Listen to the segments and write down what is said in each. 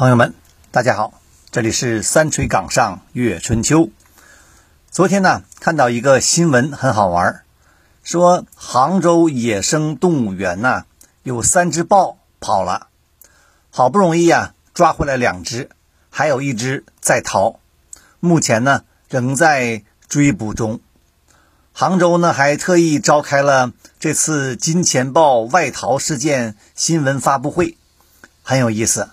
朋友们，大家好，这里是三锤岗上月春秋。昨天呢，看到一个新闻，很好玩，说杭州野生动物园呐，有三只豹跑了，好不容易呀抓回来两只，还有一只在逃，目前呢仍在追捕中。杭州呢还特意召开了这次金钱豹外逃事件新闻发布会，很有意思。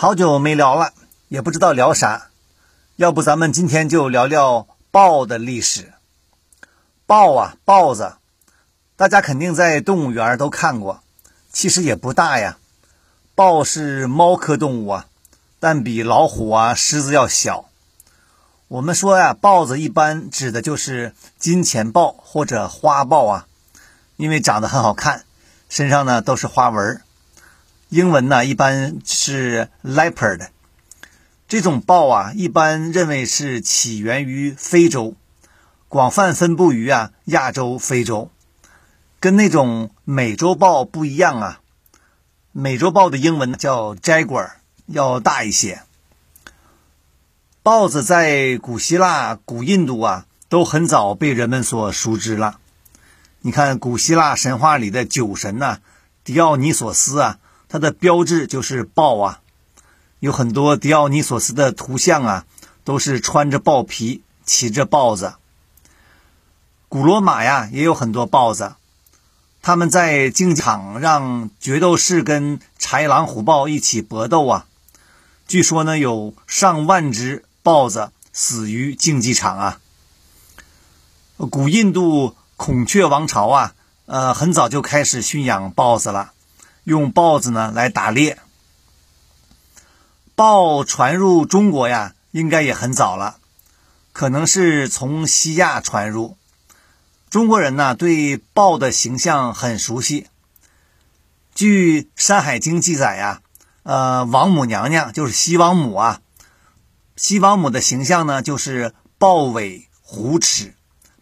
好久没聊了，也不知道聊啥，要不咱们今天就聊聊豹的历史。豹啊，豹子，大家肯定在动物园都看过，其实也不大呀。豹是猫科动物啊，但比老虎啊、狮子要小。我们说呀，豹子一般指的就是金钱豹或者花豹啊，因为长得很好看，身上呢都是花纹儿。英文呢一般是 leopard，这种豹啊一般认为是起源于非洲，广泛分布于啊亚洲、非洲，跟那种美洲豹不一样啊。美洲豹的英文叫 jaguar，要大一些。豹子在古希腊、古印度啊都很早被人们所熟知了。你看古希腊神话里的酒神呐，狄奥尼索斯啊。它的标志就是豹啊，有很多迪奥尼索斯的图像啊，都是穿着豹皮，骑着豹子。古罗马呀也有很多豹子，他们在竞技场让决斗士跟豺狼虎豹一起搏斗啊。据说呢，有上万只豹子死于竞技场啊。古印度孔雀王朝啊，呃，很早就开始驯养豹子了。用豹子呢来打猎，豹传入中国呀，应该也很早了，可能是从西亚传入。中国人呢对豹的形象很熟悉。据《山海经》记载呀，呃，王母娘娘就是西王母啊，西王母的形象呢就是豹尾虎齿，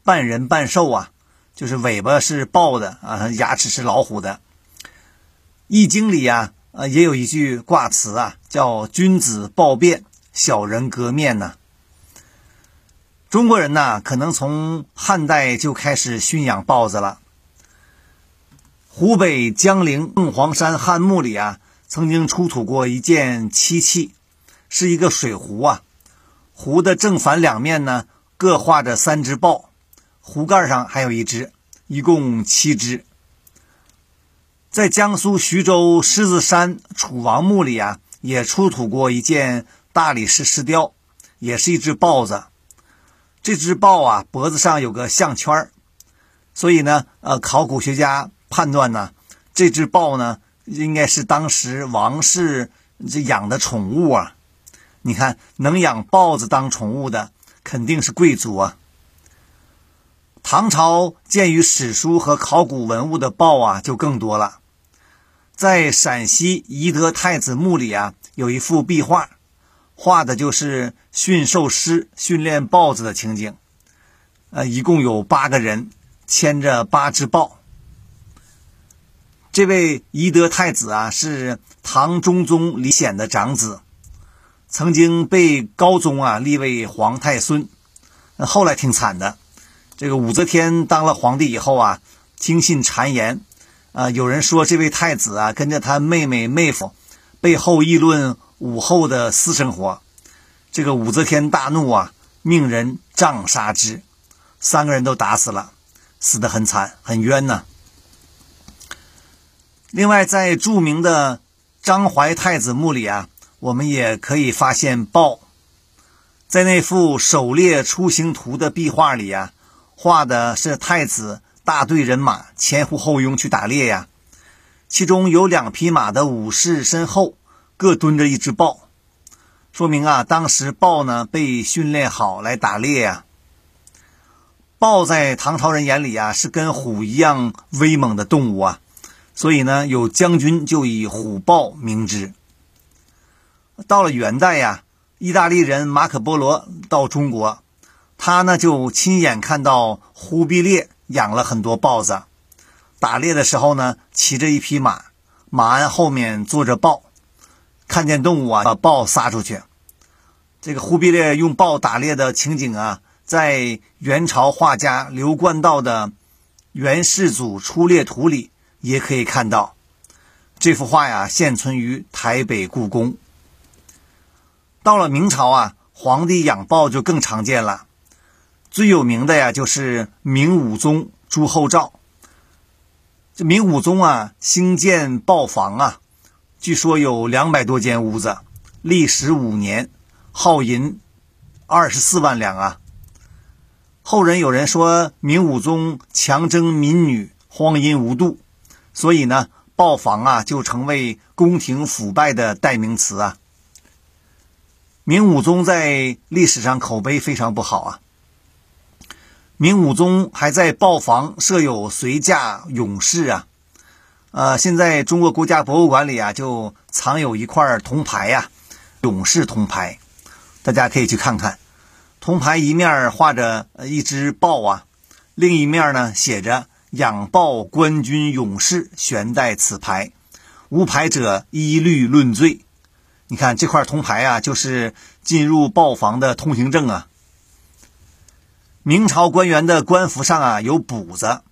半人半兽啊，就是尾巴是豹的啊，牙齿是老虎的。易经里啊，呃，也有一句卦辞啊，叫“君子豹变，小人革面”呢。中国人呢，可能从汉代就开始驯养豹子了。湖北江陵凤凰山汉墓里啊，曾经出土过一件漆器，是一个水壶啊。壶的正反两面呢，各画着三只豹，壶盖上还有一只，一共七只。在江苏徐州狮子山楚王墓里啊，也出土过一件大理石石雕，也是一只豹子。这只豹啊，脖子上有个项圈儿，所以呢，呃，考古学家判断呢，这只豹呢，应该是当时王室这养的宠物啊。你看，能养豹子当宠物的，肯定是贵族啊。唐朝鉴于史书和考古文物的豹啊，就更多了。在陕西宜德太子墓里啊，有一幅壁画，画的就是驯兽师训练豹子的情景。呃，一共有八个人牵着八只豹。这位宜德太子啊，是唐中宗李显的长子，曾经被高宗啊立为皇太孙，后来挺惨的。这个武则天当了皇帝以后啊，听信谗言，啊，有人说这位太子啊跟着他妹妹妹夫，背后议论武后的私生活，这个武则天大怒啊，命人杖杀之，三个人都打死了，死得很惨，很冤呐。另外，在著名的张怀太子墓里啊，我们也可以发现豹，在那幅狩猎出行图的壁画里啊。画的是太子大队人马前呼后拥去打猎呀，其中有两匹马的武士身后各蹲着一只豹，说明啊，当时豹呢被训练好来打猎呀。豹在唐朝人眼里啊是跟虎一样威猛的动物啊，所以呢有将军就以虎豹名之。到了元代呀，意大利人马可波罗到中国。他呢就亲眼看到忽必烈养了很多豹子，打猎的时候呢骑着一匹马，马鞍后面坐着豹，看见动物啊，把豹撒出去。这个忽必烈用豹打猎的情景啊，在元朝画家刘冠道的《元世祖出猎图》里也可以看到。这幅画呀，现存于台北故宫。到了明朝啊，皇帝养豹就更常见了。最有名的呀，就是明武宗朱厚照。这明武宗啊，兴建豹房啊，据说有两百多间屋子，历时五年。耗银二十四万两啊！后人有人说明武宗强征民女，荒淫无度，所以呢，豹房啊就成为宫廷腐败的代名词啊。明武宗在历史上口碑非常不好啊。明武宗还在豹房设有随驾勇士啊，呃，现在中国国家博物馆里啊就藏有一块铜牌呀，勇士铜牌。大家可以去看看，铜牌一面画着一只豹啊，另一面呢写着“养豹官军勇士悬带此牌，无牌者一律论罪”。你看这块铜牌啊，就是进入豹房的通行证啊。明朝官员的官服上啊有补子，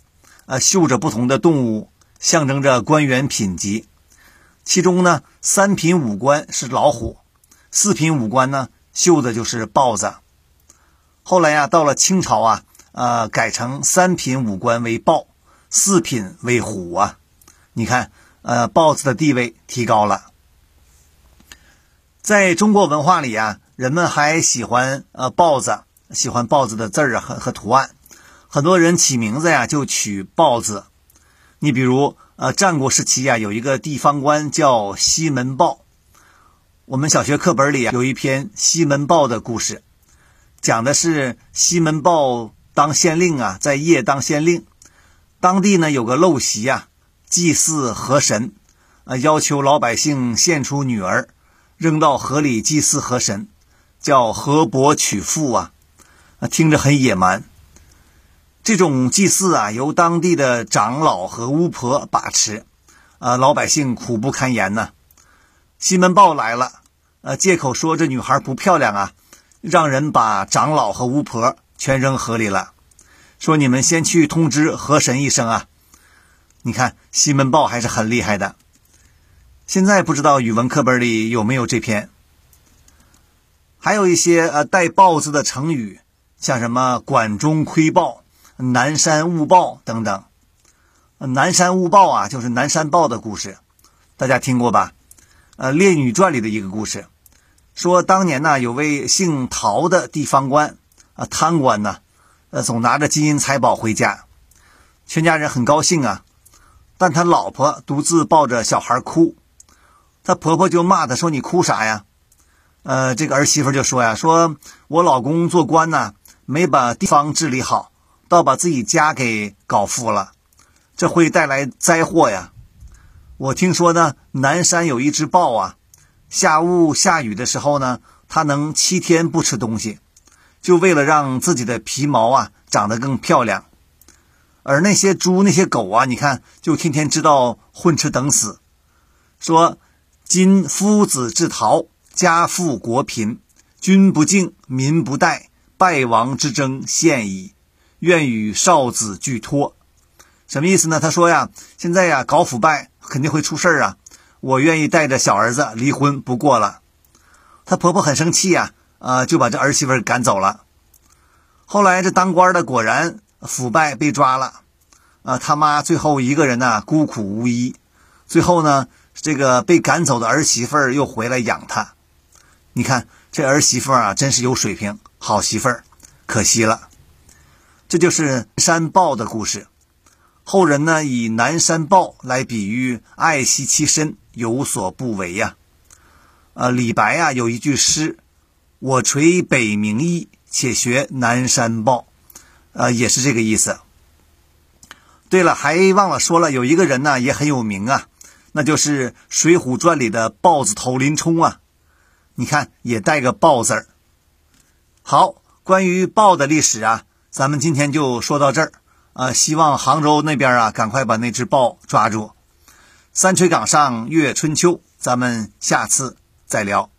呃，绣着不同的动物，象征着官员品级。其中呢，三品武官是老虎，四品武官呢。绣的就是豹子。后来呀，到了清朝啊，呃，改成三品武官为豹，四品为虎啊。你看，呃，豹子的地位提高了。在中国文化里啊，人们还喜欢呃豹子，喜欢豹子的字儿啊和和图案。很多人起名字呀，就取豹子。你比如，呃，战国时期呀，有一个地方官叫西门豹。我们小学课本里啊有一篇西门豹的故事，讲的是西门豹当县令啊，在邺当县令，当地呢有个陋习啊，祭祀河神，啊要求老百姓献出女儿，扔到河里祭祀河神，叫河伯娶妇啊，啊听着很野蛮。这种祭祀啊由当地的长老和巫婆把持，啊老百姓苦不堪言呢。西门豹来了，呃，借口说这女孩不漂亮啊，让人把长老和巫婆全扔河里了，说你们先去通知河神一声啊。你看西门豹还是很厉害的。现在不知道语文课本里有没有这篇，还有一些呃带“豹”字的成语，像什么“管中窥豹”“南山误报”等等。南山误报啊，就是南山豹的故事，大家听过吧？呃，《列女传》里的一个故事，说当年呢，有位姓陶的地方官啊，贪官呢，呃，总拿着金银财宝回家，全家人很高兴啊，但他老婆独自抱着小孩哭，他婆婆就骂他说：“你哭啥呀？”呃，这个儿媳妇就说呀：“说我老公做官呢，没把地方治理好，倒把自己家给搞富了，这会带来灾祸呀。”我听说呢，南山有一只豹啊，下雾下雨的时候呢，它能七天不吃东西，就为了让自己的皮毛啊长得更漂亮。而那些猪、那些狗啊，你看，就天天知道混吃等死。说今夫子之逃，家富国贫，君不敬，民不待，败亡之争现矣。愿与少子俱脱。什么意思呢？他说呀，现在呀搞腐败。肯定会出事儿啊！我愿意带着小儿子离婚不过了。她婆婆很生气呀，呃，就把这儿媳妇赶走了。后来这当官的果然腐败被抓了，啊，他妈最后一个人呢孤苦无依，最后呢这个被赶走的儿媳妇又回来养他。你看这儿媳妇啊，真是有水平，好媳妇儿，可惜了。这就是山豹的故事。后人呢以南山豹来比喻爱惜其身，有所不为呀。呃，李白啊有一句诗：“我垂北冥翼，且学南山豹。”呃，也是这个意思。对了，还忘了说了，有一个人呢也很有名啊，那就是《水浒传》里的豹子头林冲啊。你看，也带个豹字儿。好，关于豹的历史啊，咱们今天就说到这儿。啊，希望杭州那边啊，赶快把那只豹抓住。三锤岗上阅春秋，咱们下次再聊。